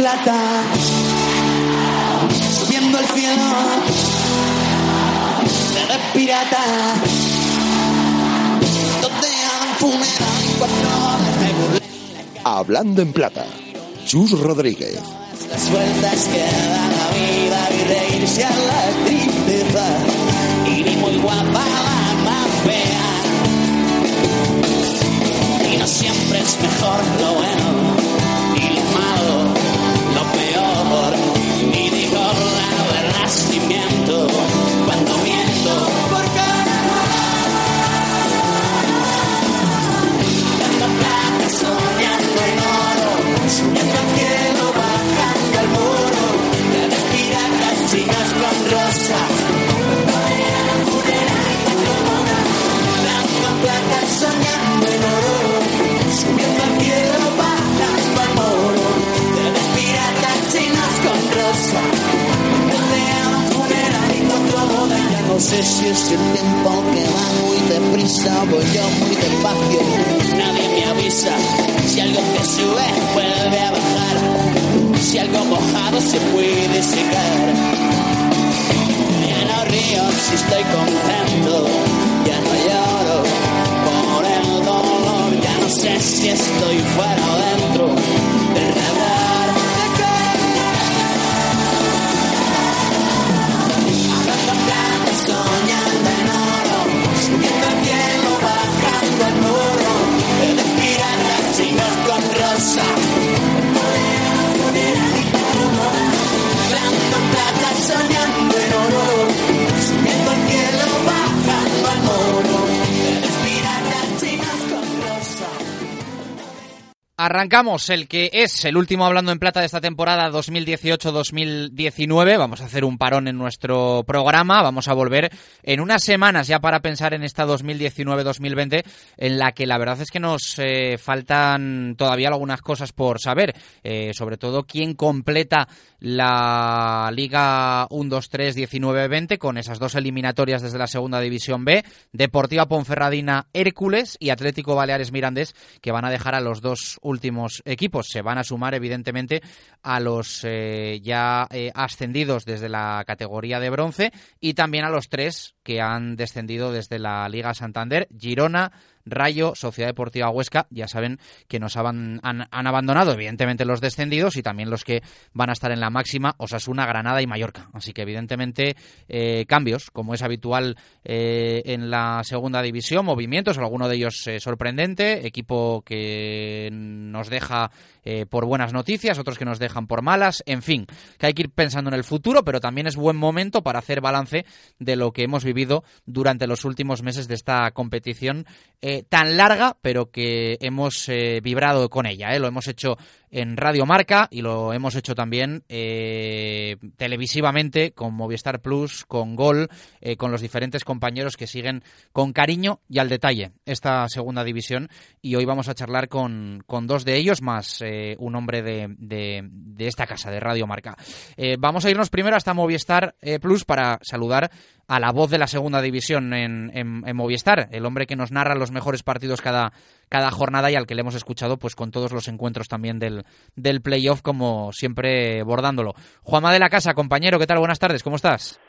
Plata, subiendo al cielo, de pirata, donde han funeral burlé. Hablando en plata, Chus Rodríguez. Las vueltas que da la vida y reírse a la tristeza, y ni muy guapa secar. Ya no río si estoy contento, ya no lloro por el dolor, ya no sé si estoy fuera o dentro Arrancamos el que es el último hablando en plata de esta temporada 2018-2019. Vamos a hacer un parón en nuestro programa. Vamos a volver en unas semanas ya para pensar en esta 2019-2020 en la que la verdad es que nos eh, faltan todavía algunas cosas por saber. Eh, sobre todo quién completa la Liga 1-2-3-19-20 con esas dos eliminatorias desde la Segunda División B. Deportiva Ponferradina Hércules y Atlético Baleares Mirandés que van a dejar a los dos últimos equipos. Se van a sumar, evidentemente, a los eh, ya eh, ascendidos desde la categoría de bronce y también a los tres que han descendido desde la Liga Santander, Girona, Rayo, Sociedad Deportiva Huesca, ya saben que nos han, han, abandonado, evidentemente, los descendidos y también los que van a estar en la máxima, Osasuna, Granada y Mallorca. Así que, evidentemente, eh, cambios, como es habitual eh, en la segunda división, movimientos, alguno de ellos eh, sorprendente, equipo que nos deja eh, por buenas noticias, otros que nos dejan por malas, en fin, que hay que ir pensando en el futuro, pero también es buen momento para hacer balance de lo que hemos vivido durante los últimos meses de esta competición eh, tan larga, pero que hemos eh, vibrado con ella. Lo hemos hecho en Radio Marca y lo hemos hecho también televisivamente con Movistar Plus, con Gol, con los diferentes compañeros que siguen con cariño y al detalle esta segunda división. Y hoy vamos a charlar con, con dos de ellos, más eh, un hombre de, de, esta casa, de Radio Marca. Eh, vamos a irnos primero hasta Movistar eh, Plus para saludar a la voz de la segunda división en, en, en, Movistar, el hombre que nos narra los mejores partidos cada, cada jornada y al que le hemos escuchado pues con todos los encuentros también del, del playoff, como siempre bordándolo. Juanma de la Casa, compañero, ¿qué tal? Buenas tardes, ¿cómo estás?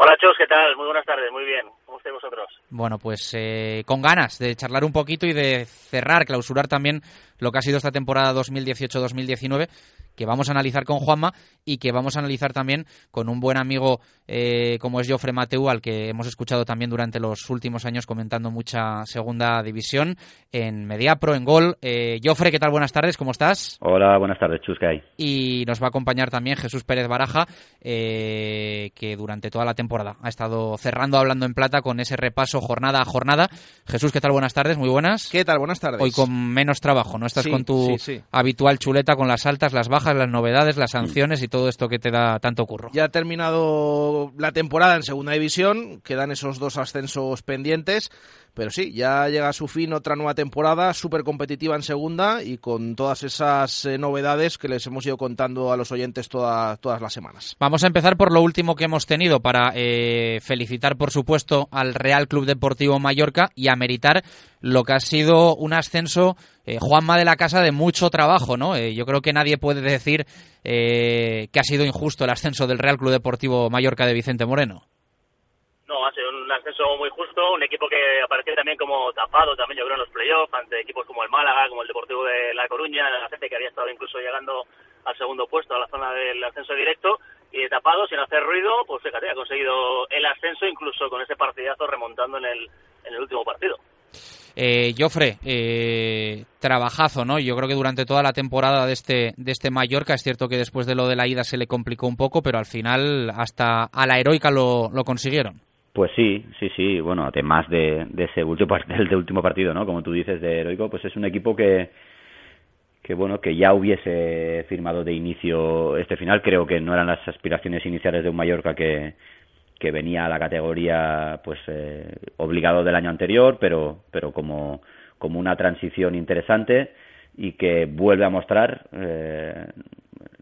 Hola, Chus, ¿qué tal? Muy buenas tardes, muy bien. ¿Cómo estáis vosotros? Bueno, pues eh, con ganas de charlar un poquito y de cerrar, clausurar también lo que ha sido esta temporada 2018-2019 que vamos a analizar con Juanma y que vamos a analizar también con un buen amigo eh, como es Jofre Mateu, al que hemos escuchado también durante los últimos años comentando mucha segunda división en Mediapro, en Gol. Eh, Jofre, ¿qué tal? Buenas tardes, ¿cómo estás? Hola, buenas tardes, Chus, ¿qué hay? Y nos va a acompañar también Jesús Pérez Baraja, eh, que durante toda la temporada ha estado cerrando Hablando en Plata con ese repaso jornada a jornada. Jesús, ¿qué tal? Buenas tardes, muy buenas. ¿Qué tal? Buenas tardes. Hoy con menos trabajo, ¿no Estás Sí, con tu sí, sí. habitual chuleta con las altas, las bajas, las novedades, las sanciones y todo esto que te da tanto curro. Ya ha terminado la temporada en segunda división, quedan esos dos ascensos pendientes, pero sí, ya llega a su fin otra nueva temporada súper competitiva en segunda y con todas esas eh, novedades que les hemos ido contando a los oyentes toda- todas las semanas. Vamos a empezar por lo último que hemos tenido para eh, felicitar, por supuesto, al Real Club Deportivo Mallorca y ameritar lo que ha sido un ascenso, eh, Juanma de la Casa, de mucho trabajo, ¿no? Eh, yo creo que nadie puede decir eh, que ha sido injusto el ascenso del Real Club Deportivo Mallorca de Vicente Moreno. No, ha sido un ascenso muy justo, un equipo que apareció también como tapado, también yo creo en los playoffs, ante equipos como el Málaga, como el Deportivo de La Coruña, gente que había estado incluso llegando al segundo puesto, a la zona del ascenso directo, y tapado, sin hacer ruido, pues fíjate, ha conseguido el ascenso incluso con ese partidazo remontando en el, en el último partido. Eh, Jofre, eh, trabajazo, ¿no? Yo creo que durante toda la temporada de este, de este Mallorca, es cierto que después de lo de la ida se le complicó un poco, pero al final hasta a la heroica lo consiguieron. Pues sí, sí, sí. Bueno, además de, ese último, del, del último partido, ¿no? Como tú dices, de heroico, pues es un equipo que, que bueno, que ya hubiese firmado de inicio este final. Creo que no eran las aspiraciones iniciales de un Mallorca que, que venía a la categoría, pues, eh, obligado del año anterior, pero, pero como, como una transición interesante y que vuelve a mostrar eh,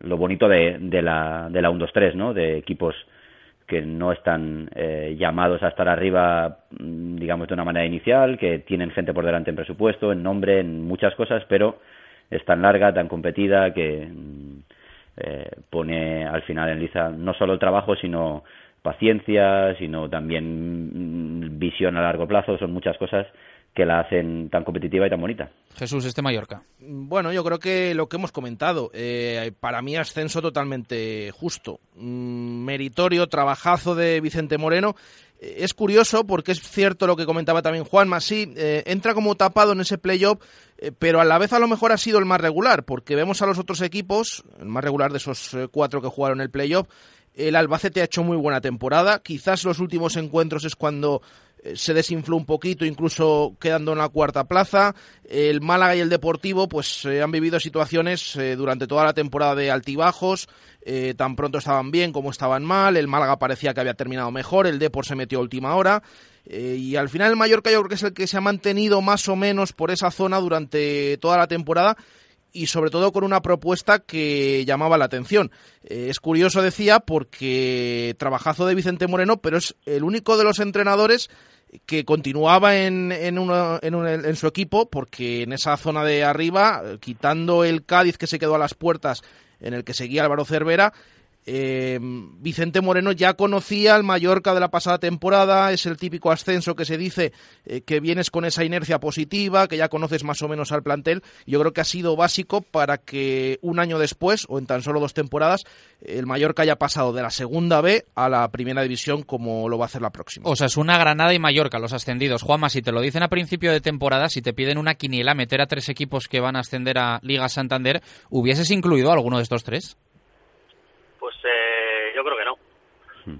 lo bonito de, de la, de la 1-2-3, ¿no? De equipos que no están eh, llamados a estar arriba, mm, digamos, de una manera inicial, que tienen gente por delante en presupuesto, en nombre, en muchas cosas, pero es tan larga, tan competida, que mm, eh, pone al final en liza no solo trabajo, sino paciencia, sino también mm, visión a largo plazo, son muchas cosas que la hacen tan competitiva y tan bonita. Jesús, este Mallorca. Bueno, yo creo que lo que hemos comentado, eh, para mí ascenso totalmente justo, Mm, meritorio, trabajazo de Vicente Moreno. Eh, Es curioso porque es cierto lo que comentaba también Juanma, sí, eh, entra como tapado en ese playoff, eh, pero a la vez a lo mejor ha sido el más regular, porque vemos a los otros equipos, el más regular de esos eh, cuatro que jugaron el playoff, el Albacete ha hecho muy buena temporada, quizás los últimos encuentros es cuando eh, se desinfló un poquito, incluso quedando en la cuarta plaza. El Málaga y el Deportivo pues eh, han vivido situaciones eh, durante toda la temporada de altibajos, tan pronto estaban bien como estaban mal, el Málaga parecía que había terminado mejor, el Depor se metió a última hora. y al final el Mallorca yo creo que es el que se ha mantenido más o menos por esa zona durante toda la temporada y sobre todo con una propuesta que llamaba la atención. Eh, es curioso, decía, porque trabajazo de Vicente Moreno, pero es el único de los entrenadores que continuaba en, en, uno- en, un- en su equipo, porque en esa zona de arriba, quitando el Cádiz que se quedó a las puertas, en el que seguía Álvaro Cervera, eh, Vicente Moreno ya conocía al Mallorca de la pasada temporada, es el típico ascenso que se dice eh, que vienes con esa inercia positiva, que ya conoces más o menos al plantel. Yo creo que ha sido básico para que un año después, o en tan solo dos temporadas, el Mallorca haya pasado de la segunda B a la primera división como lo va a hacer la próxima. O sea, es una Granada y Mallorca, los ascendidos. Juanma, si te lo dicen a principio de temporada, si te piden una quiniela, meter a tres equipos que van a ascender a Liga Santander, ¿hubieses incluido alguno de estos tres? Pues eh, yo creo que no,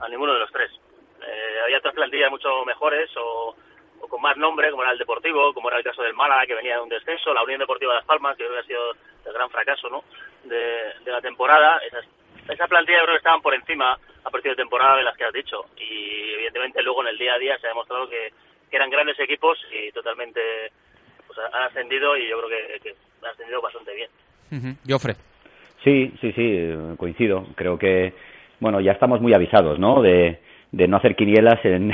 a ninguno de los tres. Eh, había otras plantillas mucho mejores o, o con más nombre, como era el Deportivo, como era el caso del Málaga, que venía de un descenso, la Unión Deportiva de Las Palmas, que creo que ha sido el gran fracaso ¿no? de, de la temporada. Esas, esa plantilla yo creo que estaban por encima a partir de temporada de las que has dicho. Y evidentemente luego en el día a día se ha demostrado que, que eran grandes equipos y totalmente pues, han ascendido y yo creo que, que han ascendido bastante bien. Jofre. Sí, sí, sí, coincido. Creo que, bueno, ya estamos muy avisados, ¿no? De, no hacer quinielas en,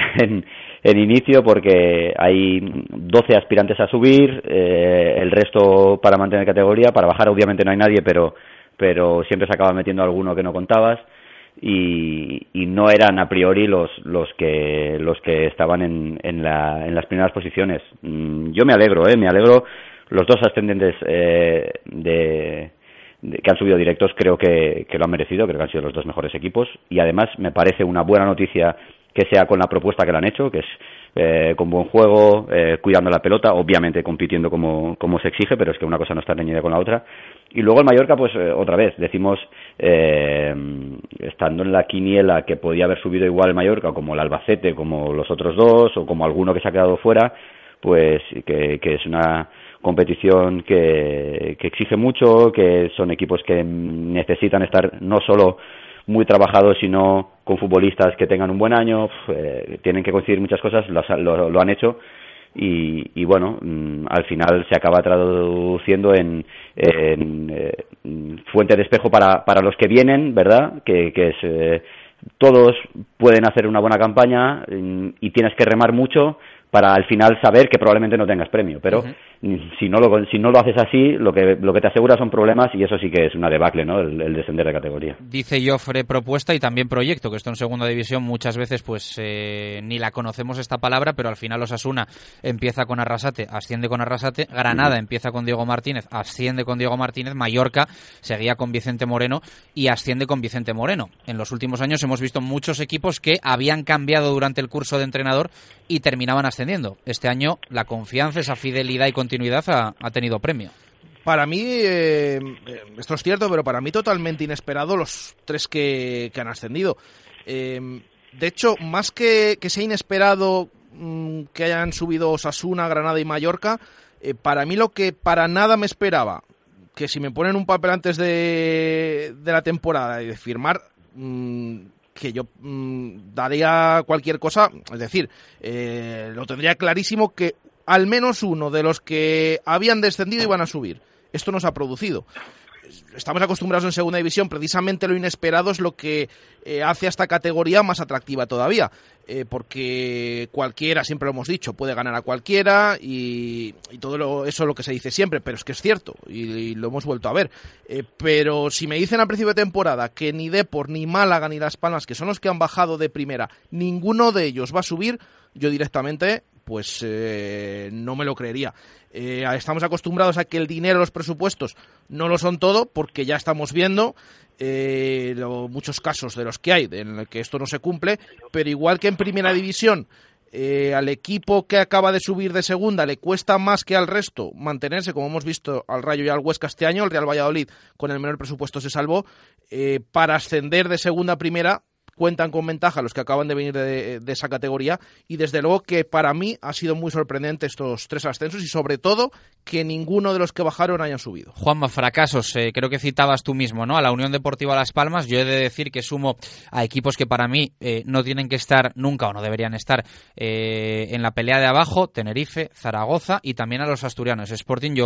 en, inicio porque hay 12 aspirantes a subir, eh, el resto para mantener categoría, para bajar obviamente no hay nadie, pero, pero siempre se acaba metiendo alguno que no contabas y, y no eran a priori los, los que los que estaban en, en, la, en las primeras posiciones. Mm, Yo me alegro, ¿eh? me alegro. Los dos ascendentes eh, de- que han subido directos creo que, que lo han merecido, creo que han sido los dos mejores equipos y además me parece una buena noticia que sea con la propuesta que le han hecho, que es eh, con buen juego, eh, cuidando la pelota, obviamente compitiendo como, como se exige, pero es que una cosa no está reñida con la otra. Y luego el Mallorca, pues eh, otra vez, decimos, eh, estando en la quiniela que podía haber subido igual el Mallorca, como el Albacete, como los otros dos, o como alguno que se ha quedado fuera, pues que, que es una, competición que, que exige mucho, que son equipos que necesitan estar no solo muy trabajados, sino con futbolistas que tengan un buen año, eh, tienen que coincidir muchas cosas, lo, lo, lo han hecho y, y bueno, mm, al final se acaba traduciendo en, eh, fuente de espejo para, para los que vienen, ¿verdad? Que, que es, eh, todos pueden hacer una buena campaña mm, y tienes que remar mucho para al final saber que probablemente no tengas premio. Pero si, no lo, si no lo haces así, lo que, lo que te asegura son problemas y eso sí que es una debacle, ¿no? El, el descender de categoría. Dice Joffre propuesta y también proyecto, que esto en segunda división muchas veces pues eh, ni la conocemos esta palabra, pero al final Osasuna empieza con Arrasate, asciende con Arrasate, Granada empieza con Diego Martínez, asciende con Diego Martínez, Mallorca seguía con Vicente Moreno y asciende con Vicente Moreno. En los últimos años hemos visto muchos equipos que habían cambiado durante el curso de entrenador y terminaban ascendiendo. Este año la confianza, esa fidelidad y continuidad ha, tenido premio. Para mí, eh, esto es cierto, pero para mí totalmente inesperado los tres que, han ascendido. Eh, de hecho, más que, sea inesperado mmm, que hayan subido Osasuna, Granada y Mallorca, eh, para mí lo que para nada me esperaba, que si me ponen un papel antes de, la temporada y de firmar, mmm, que yo mmm, daría cualquier cosa, es decir, eh, lo tendría clarísimo que al menos uno de los que habían descendido iban a subir. Esto no se ha producido. Estamos acostumbrados en segunda división, precisamente lo inesperado es lo que eh, hace a esta categoría más atractiva todavía, eh, porque cualquiera, siempre lo hemos dicho, puede ganar a cualquiera y, todo lo, eso es lo que se dice siempre, pero es que es cierto y, y lo hemos vuelto a ver. Eh, pero si me dicen al principio de temporada que ni Depor, ni Málaga, ni Las Palmas, que son los que han bajado de primera, ninguno de ellos va a subir, yo directamente pues eh, no me lo creería. Eh, estamos acostumbrados a que el dinero, los presupuestos, no lo son todo, porque ya estamos viendo eh, lo, muchos casos de los que hay en el que esto no se cumple, pero igual que en primera división, eh, al equipo que acaba de subir de segunda le cuesta más que al resto mantenerse, como hemos visto al Rayo y al Huesca este año, el Real Valladolid con el menor presupuesto se salvó, eh, para ascender de segunda a primera cuentan con ventaja los que acaban de venir de, esa categoría y desde luego que para mí ha sido muy sorprendente estos tres ascensos y sobre todo que ninguno de los que bajaron hayan subido. Juanma, fracasos, eh, creo que citabas tú mismo, ¿no? A la Unión Deportiva Las Palmas, yo he de decir que sumo a equipos que para mí eh, no tienen que estar nunca o no deberían estar eh, en la pelea de abajo, Tenerife, Zaragoza y también a los asturianos, Sporting y.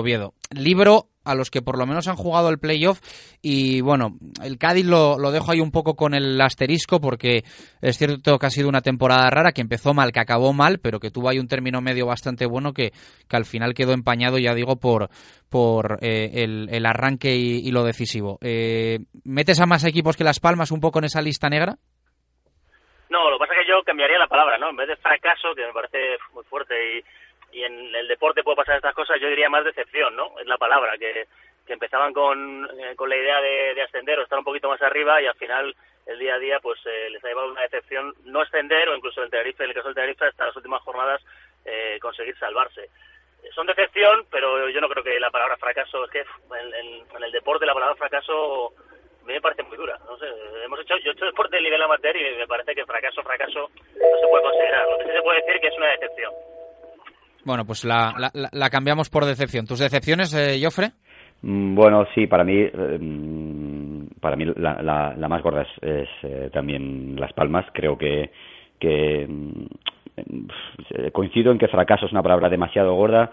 Libro a los que por lo menos han jugado el playoff y bueno, el Cádiz lo, lo, dejo ahí un poco con el asterisco porque es cierto que ha sido una temporada rara, que empezó mal, que acabó mal, pero que tuvo ahí un término medio bastante bueno que, que al final quedó empañado, ya digo, por, por eh, el, el, arranque y, lo decisivo. Eh, ¿Metes a más equipos que Las Palmas un poco en esa lista negra? No, lo que pasa es que yo cambiaría la palabra, ¿no? En vez de fracaso, que me parece muy fuerte y y en el deporte puede pasar estas cosas, yo diría más decepción, ¿no? Es la palabra, que, empezaban con, eh, con la idea de, de, ascender o estar un poquito más arriba y al final el día a día pues eh, les ha llevado una decepción no ascender o incluso el Tenerife, en el caso del Tenerife hasta las últimas jornadas eh, conseguir salvarse. Son decepción, pero yo no creo que la palabra fracaso, es que en el deporte la palabra fracaso a mí me parece muy dura. No sé, hemos hecho, yo he hecho deporte de nivel amateur y me parece que fracaso, fracaso no se puede considerar. Lo que sí se puede decir que es una decepción. Bueno, pues la, la, la cambiamos por decepción. ¿Tus decepciones, eh, Joffre? Mm, bueno, sí, para mí, eh, para mí la, la, la, más gorda es, es eh, también Las Palmas. Creo que, que eh, coincido en que fracaso es una palabra demasiado gorda,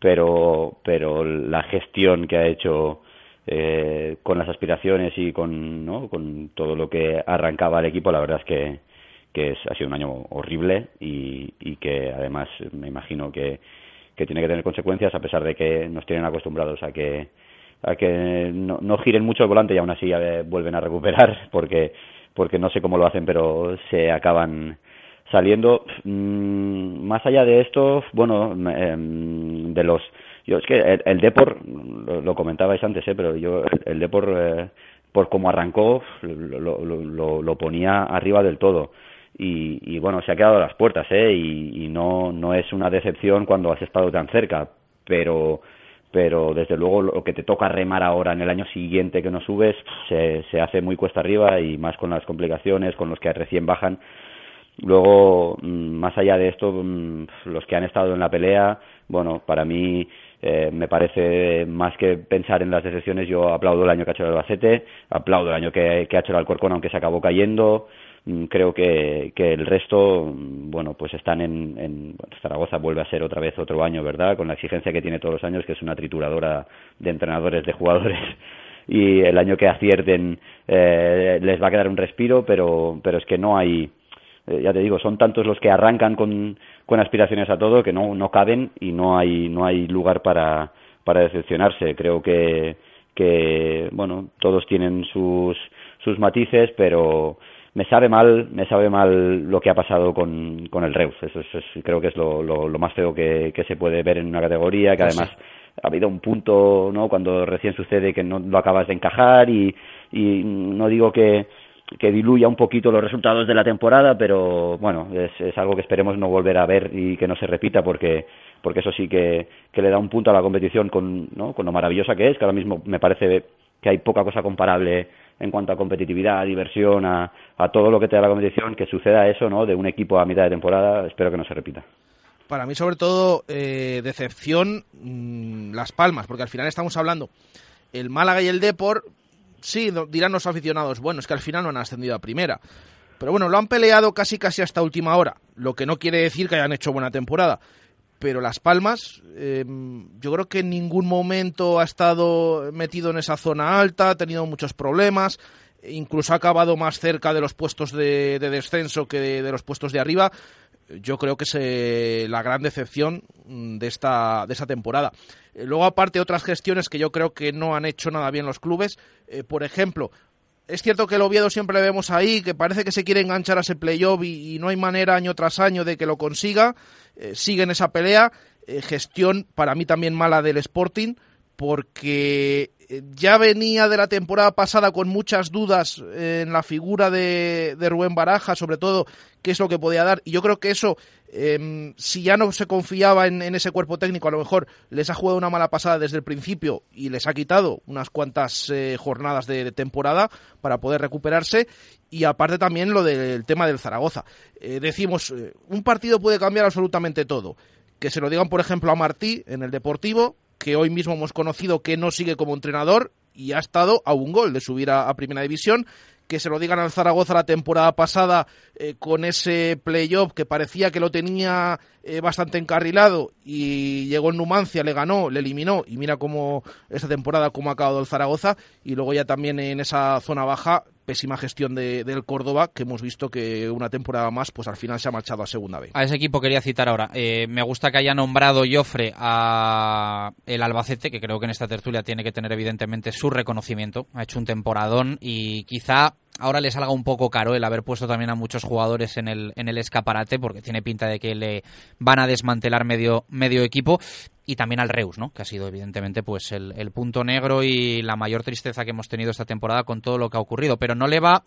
pero, pero la gestión que ha hecho eh, con las aspiraciones y con, ¿no? con todo lo que arrancaba el equipo, la verdad es que, que es, ha sido un año horrible y, y que además me imagino que, que tiene que tener consecuencias a pesar de que nos tienen acostumbrados a que a que no, no giren mucho el volante y aún así ya vuelven a recuperar porque porque no sé cómo lo hacen pero se acaban saliendo. Mm, más allá de esto bueno eh, de los yo es que el, el lo, comentabais antes eh, pero yo el, el Depor eh, por cómo arrancó lo, lo, lo ponía arriba del todo y, y, bueno, se ha quedado a las puertas, ¿eh? Y, y, no, no es una decepción cuando has estado tan cerca, pero, pero desde luego lo que te toca remar ahora en el año siguiente que no subes se, se hace muy cuesta arriba y más con las complicaciones, con los que recién bajan. Luego, mm, más allá de esto, mm, los que han estado en la pelea, bueno, para mí eh, me parece más que pensar en las decepciones, yo aplaudo el año que ha hecho el Albacete, aplaudo el año que, que ha hecho el Alcorcón, aunque se acabó cayendo. Mm, Creo que, que el resto, mm, bueno, pues están en, Zaragoza vuelve a ser otra vez otro año, ¿verdad? Con la exigencia que tiene todos los años, que es una trituradora de entrenadores, de jugadores y el año que acierten eh, les va a quedar un respiro, pero, pero es que no hay, eh, ya te digo, son tantos los que arrancan con, con aspiraciones a todo que no, no caben y no hay, no hay lugar para, para decepcionarse. Creo que, que, bueno, todos tienen sus, sus matices, pero me sabe mal, me sabe mal lo que ha pasado con, con el Reus. Eso es, es- creo que es lo, lo, lo más feo que, que se puede ver en una categoría, que Pues además ha habido un punto, ¿no? Cuando recién sucede que no lo acabas de encajar y, y no digo que, que diluya un poquito los resultados de la temporada, pero bueno, es, es algo que esperemos no volver a ver y que no se repita porque porque eso sí que, que le da un punto a la competición con, ¿no? con lo maravillosa que es, que ahora mismo me parece que hay poca cosa comparable en cuanto a competitividad, diversión, a, a todo lo que te da la competición, que suceda eso, ¿no? De un equipo a mitad de temporada, espero que no se repita. Para mí, sobre todo, eh, decepción mm, Las Palmas, porque al final estamos hablando el Málaga y el Depor, sí, dirán los aficionados, bueno, es que al final no han ascendido a primera. Pero bueno, lo han peleado casi casi hasta última hora, lo que no quiere decir que hayan hecho buena temporada. Pero Las Palmas, eh, yo creo que en ningún momento ha estado metido en esa zona alta, ha tenido muchos problemas, incluso ha acabado más cerca de los puestos de, de descenso que de, los puestos de arriba yo creo que es eh, la gran decepción mm, de esta, de esta temporada. Eh, luego, aparte, otras gestiones que yo creo que no han hecho nada bien los clubes. Por ejemplo, es cierto que el Oviedo siempre le vemos ahí, que parece que se quiere enganchar a ese playoff y, y no hay manera año tras año de que lo consiga. Eh, sigue en esa pelea. Eh, gestión para mí también mala del Sporting, porque ya venía de la temporada pasada con muchas dudas eh, en la figura de, de Rubén Baraja, sobre todo qué es lo que podía dar. Y yo creo que eso, eh, si ya no se confiaba en, ese cuerpo técnico, a lo mejor les ha jugado una mala pasada desde el principio y les ha quitado unas cuantas eh, jornadas de, de temporada para poder recuperarse. Y aparte también lo del tema del Zaragoza. Eh, decimos, eh, un partido puede cambiar absolutamente todo. Que se lo digan, por ejemplo, a Martí en el Deportivo, que hoy mismo hemos conocido que no sigue como entrenador y ha estado a un gol de subir a, Primera División. Que se lo digan al Zaragoza la temporada pasada eh, con ese playoff que parecía que lo tenía eh, bastante encarrilado y llegó en Numancia, le ganó, le eliminó y mira cómo esta temporada cómo ha acabado el Zaragoza y luego ya también en esa zona baja pésima gestión de, del Córdoba que hemos visto que una temporada más pues al final se ha marchado a segunda B. A ese equipo quería citar ahora. Eh, me gusta que haya nombrado Joffre a el Albacete, que creo que en esta tertulia tiene que tener evidentemente su reconocimiento. Ha hecho un temporadón y quizá ahora le salga un poco caro el haber puesto también a muchos jugadores en el, en el escaparate, porque tiene pinta de que le van a desmantelar medio, medio equipo. Y también al Reus, ¿no? Que ha sido evidentemente pues el, punto negro y la mayor tristeza que hemos tenido esta temporada con todo lo que ha ocurrido. Pero no le va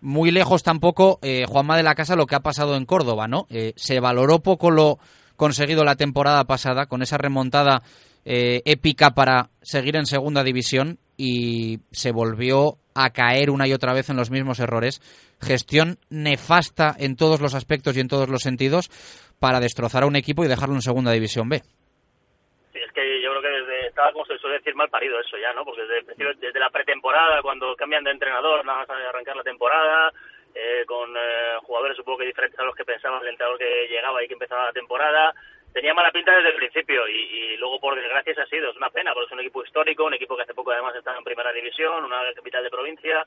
muy lejos tampoco eh, Juanma de la Casa lo que ha pasado en Córdoba, ¿no? Eh, se valoró poco lo conseguido la temporada pasada con esa remontada eh, épica para seguir en segunda división y se volvió a caer una y otra vez en los mismos errores. Gestión nefasta en todos los aspectos y en todos los sentidos para destrozar a un equipo y dejarlo en segunda división B. Es que yo creo que desde, estaba, como se suele decir, mal parido eso ya, ¿no? Porque desde, desde la pretemporada, cuando cambian de entrenador, nada más arrancar la temporada, eh, con eh, jugadores supongo que diferentes a los que pensaban el entrenador que llegaba y que empezaba la temporada, tenía mala pinta desde el principio y, y luego por desgracia se ha sido, es una pena, porque es un equipo histórico, un equipo que hace poco además está en primera división, una capital de provincia,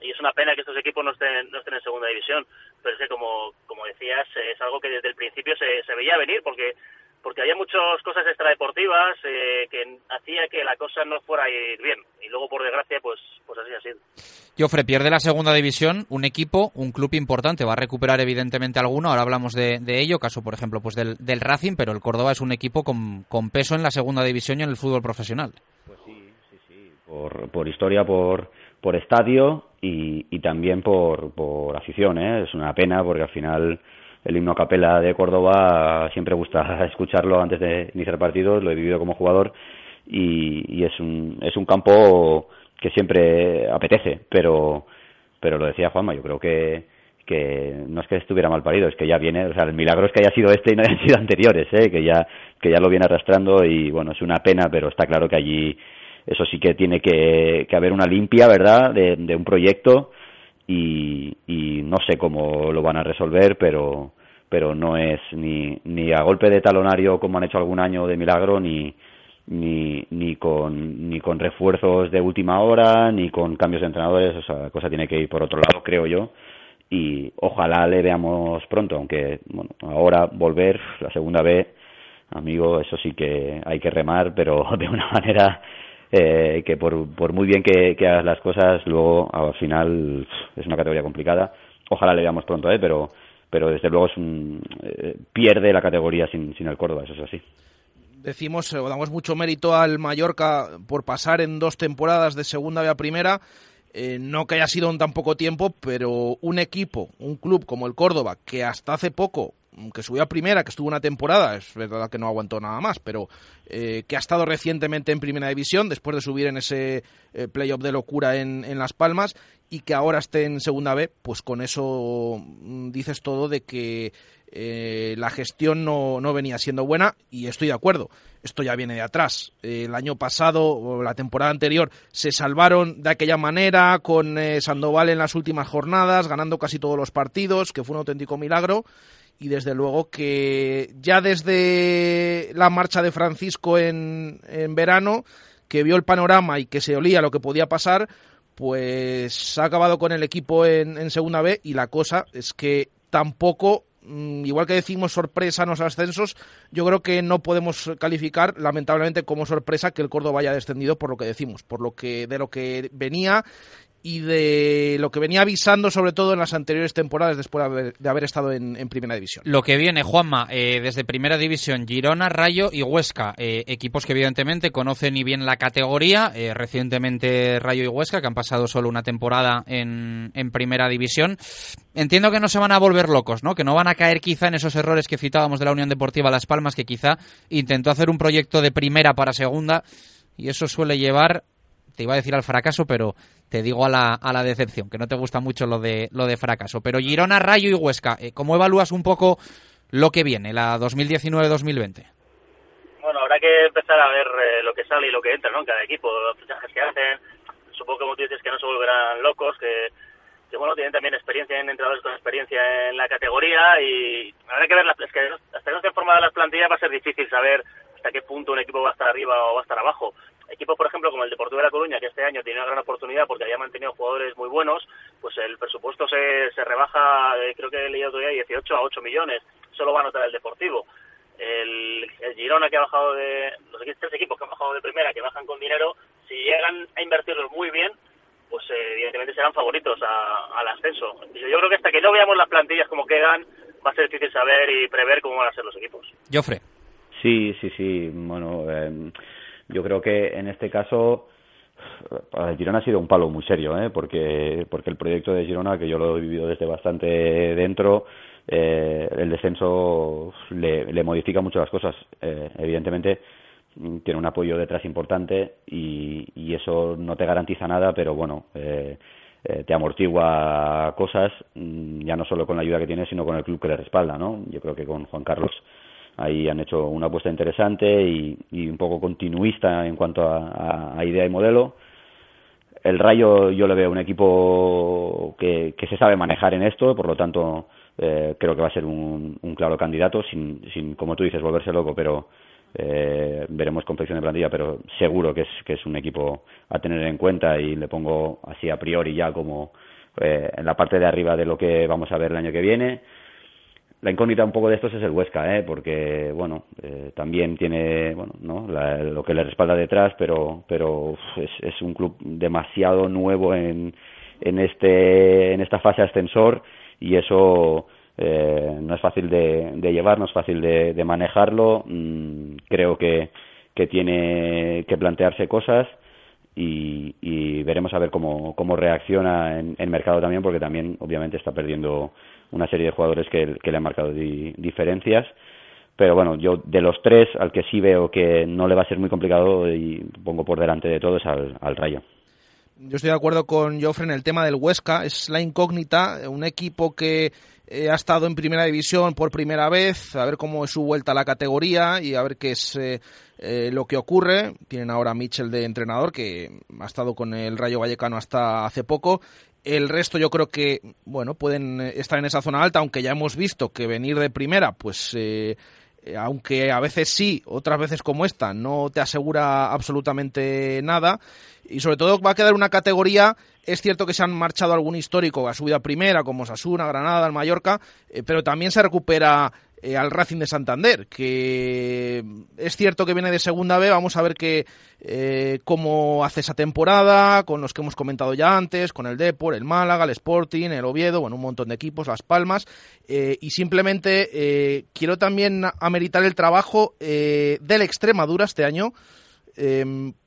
y es una pena que estos equipos no estén, no estén en segunda división, pero es que como, como decías, es algo que desde el principio se, se veía venir, porque porque había muchas cosas extradeportivas eh, que hacía que la cosa no fuera a ir bien y luego por desgracia pues pues así ha sido Joffre pierde la segunda división, un equipo, un club importante, va a recuperar evidentemente alguno, ahora hablamos de, de ello, caso por ejemplo pues del, del Racing, pero el Córdoba es un equipo con, con peso en la segunda división y en el fútbol profesional. por, por historia, por, por estadio y, y también por, por afición. ¿eh? Es una pena porque al final el himno a capela de Córdoba siempre gusta escucharlo antes de iniciar partidos, lo he vivido como jugador y, es, un, es un campo que siempre apetece, pero, pero lo decía Juanma, yo creo que, que no es que estuviera mal parido, es que ya viene, o sea, el milagro es que haya sido este y no hayan sido anteriores, ¿eh? que ya que ya lo viene arrastrando y bueno, es una pena, pero está claro que allí eso sí que tiene que, haber una limpia, ¿verdad?, de un proyecto y, y no sé cómo lo van a resolver, pero pero no es ni, ni a golpe de talonario como han hecho algún año de milagro, ni, ni, ni, con, ni con refuerzos de última hora, ni con cambios de entrenadores, o sea, la cosa tiene que ir por otro lado, creo yo, y ojalá le veamos pronto, aunque bueno, ahora volver, la segunda vez, amigo, eso sí que hay que remar, pero de una manera eh, que por, por muy bien que, hagas las cosas, luego al final es una categoría complicada. Ojalá le veamos pronto, ¿eh? pero pero desde luego es un, eh, pierde la categoría sin, sin el Córdoba, eso es así. Decimos, o damos mucho mérito al Mallorca por pasar en dos temporadas de segunda a primera. Eh, no que haya sido en tan poco tiempo, pero un equipo, un club como el Córdoba, que hasta hace poco que subió a primera, que estuvo una temporada, es verdad que no aguantó nada más, pero eh, que ha estado recientemente en primera división, después de subir en ese eh, playoff de locura en, en, Las Palmas, y que ahora esté en segunda B, pues con eso mm, dices todo de que eh, la gestión no, no, venía siendo buena, y estoy de acuerdo, esto ya viene de atrás. el año pasado, o la temporada anterior, se salvaron de aquella manera, con Sandoval en las últimas jornadas, ganando casi todos los partidos, que fue un auténtico milagro y desde luego que ya desde la marcha de Francisco en, en, verano, que vio el panorama y que se olía lo que podía pasar, pues ha acabado con el equipo en, en segunda B y la cosa es que tampoco mm, igual que decimos sorpresa en los ascensos, yo creo que no podemos calificar lamentablemente como sorpresa que el Córdoba haya descendido por lo que decimos, por lo que de lo que venía y de lo que venía avisando sobre todo en las anteriores temporadas después de haber, estado en, Primera División. Lo que viene, Juanma, eh, desde Primera División, Girona, Rayo y Huesca, eh, equipos que evidentemente conocen y bien la categoría, eh, recientemente Rayo y Huesca, que han pasado solo una temporada en, Primera División. Entiendo que no se van a volver locos, ¿no? que no van a caer quizá en esos errores que citábamos de la Unión Deportiva Las Palmas, que quizá intentó hacer un proyecto de primera para segunda y eso suele llevar te iba a decir al fracaso, pero te digo a la, a la decepción, que no te gusta mucho lo de, lo de fracaso. Pero Girona, Rayo y Huesca, eh, ¿cómo evalúas un poco lo que viene, la 2019-2020? Bueno, habrá que empezar a ver eh, lo que sale y lo que entra, ¿no? Cada equipo, los fichajes que hacen. Supongo que como tú dices que no se volverán locos, que, que bueno, tienen también experiencia en entrenadores con experiencia en la categoría y habrá que ver, las, es que hasta que no estén formadas las plantillas va a ser difícil saber hasta qué punto un equipo va a estar arriba o va a estar abajo equipos, por ejemplo, como el Deportivo de La Coruña, que este año tiene una gran oportunidad porque había mantenido jugadores muy buenos, pues el presupuesto se, se rebaja, eh, creo que he leído todavía, 18 a 8 millones. Solo va a notar el Deportivo. El, el Girona, que ha bajado de. Los tres equipos que han bajado de primera, que bajan con dinero, si llegan a invertirlos muy bien, pues eh, evidentemente serán favoritos a, al ascenso. Yo creo que hasta que no veamos las plantillas como quedan, va a ser difícil saber y prever cómo van a ser los equipos. Jofre. Sí, sí, sí. Bueno. Eh yo creo que en este caso para Girona ha sido un palo muy serio, ¿eh? porque, porque el proyecto de Girona, que yo lo he vivido desde bastante dentro, eh, el descenso le, le, modifica mucho las cosas. Eh, evidentemente tiene un apoyo detrás importante y, y, eso no te garantiza nada, pero bueno, eh, eh, te amortigua cosas, mm, ya no solo con la ayuda que tiene, sino con el club que le respalda. ¿no? Yo creo que con Juan Carlos ahí han hecho una apuesta interesante y, un poco continuista en cuanto a, a, idea y modelo. El Rayo yo le veo un equipo que, que se sabe manejar en esto, por lo tanto eh, creo que va a ser un, un claro candidato, sin, sin, como tú dices, volverse loco, pero eh, veremos confección de plantilla, pero seguro que es, que es un equipo a tener en cuenta y le pongo así a priori ya como eh, en la parte de arriba de lo que vamos a ver el año que viene la incógnita un poco de estos es el Huesca, ¿eh? porque bueno, eh, también tiene bueno, ¿no? La, lo que le respalda detrás, pero pero es, es un club demasiado nuevo en, en este en esta fase ascensor y eso eh, no es fácil de, llevar, no es fácil de, de manejarlo. Mm, creo que, que tiene que plantearse cosas y, y veremos a ver cómo, cómo reacciona en el mercado también, porque también obviamente está perdiendo una serie de jugadores que, le han marcado di, diferencias. Pero bueno, yo de los tres, al que sí veo que no le va a ser muy complicado y pongo por delante de todos al Rayo. Yo estoy de acuerdo con Joffre en el tema del Huesca. Es la incógnita, un equipo que eh, ha estado en primera división por primera vez, a ver cómo es su vuelta a la categoría y a ver qué es eh, eh, lo que ocurre. Tienen ahora a Mitchell de entrenador, que ha estado con el Rayo Vallecano hasta hace poco. El resto yo creo que, bueno, pueden estar en esa zona alta, aunque ya hemos visto que venir de primera, pues aunque a veces sí, otras veces como esta, no te asegura absolutamente nada. Y sobre todo va a quedar una categoría es cierto que se han marchado algún histórico a subida primera, como Sasuna, Granada, el Mallorca, eh, pero también se recupera eh, al Racing de Santander, que es cierto que viene de segunda B, vamos a ver que, eh, cómo hace esa temporada, con los que hemos comentado ya antes, con el Depor, el Málaga, el Sporting, el Oviedo, bueno, un montón de equipos, Las Palmas, y simplemente quiero también ameritar el trabajo del Extremadura este año,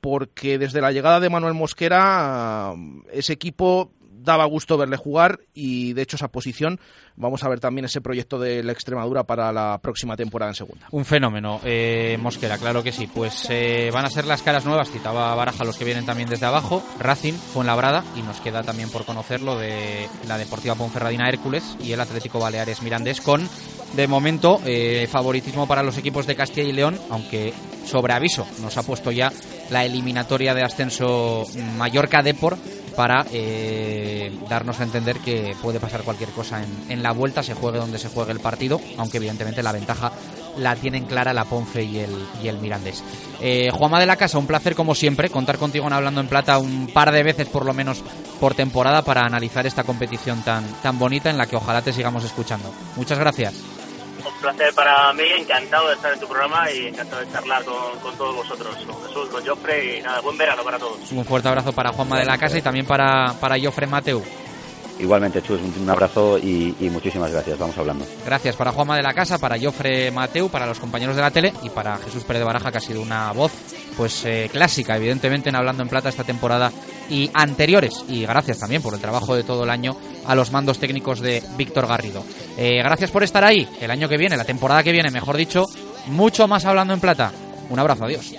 porque desde la llegada de Manuel Mosquera ese equipo daba gusto verle jugar y de hecho esa posición vamos a ver también ese proyecto de la Extremadura para la próxima temporada en segunda. Un fenómeno, eh, Mosquera, claro que sí. Pues eh, van a ser las caras nuevas, citaba Baraja los que vienen también desde abajo, Racing, Fuenlabrada y nos queda también por conocerlo de la Deportiva Ponferradina Hércules y el Atlético Baleares Mirandés con de momento eh, favoritismo para los equipos de Castilla y León, aunque sobre aviso nos ha puesto ya la eliminatoria de ascenso Mallorca Depor para eh, darnos a entender que puede pasar cualquier cosa en, la vuelta, se juegue donde se juegue el partido, aunque evidentemente la ventaja la tienen clara la Ponce y el, y el Mirandés. Eh, Juanma de la Casa, un placer como siempre contar contigo en Hablando en Plata un par de veces por lo menos por temporada para analizar esta competición tan, tan bonita en la que ojalá te sigamos escuchando. Muchas gracias placer para mí, encantado de estar en tu programa y encantado de charlar con, todos vosotros, con Jesús, con Jofre y nada, buen verano para todos. Un fuerte abrazo para Juanma de la Casa y también para, para Jofre Mateu. Igualmente, Chus, un abrazo y, muchísimas gracias. Vamos hablando. Gracias para Juanma de la Casa, para Jofre Mateu, para los compañeros de la tele y para Jesús Pérez de Baraja, que ha sido una voz pues eh, clásica, evidentemente, en Hablando en Plata esta temporada y anteriores. Y gracias también por el trabajo de todo el año a los mandos técnicos de Víctor Garrido. Eh, gracias por estar ahí. El año que viene, la temporada que viene, mejor dicho, mucho más Hablando en Plata. Un abrazo, adiós.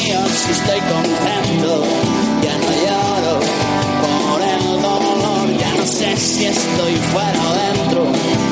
Si estoy contento, ya no lloro por el dolor, ya no sé si estoy fuera o dentro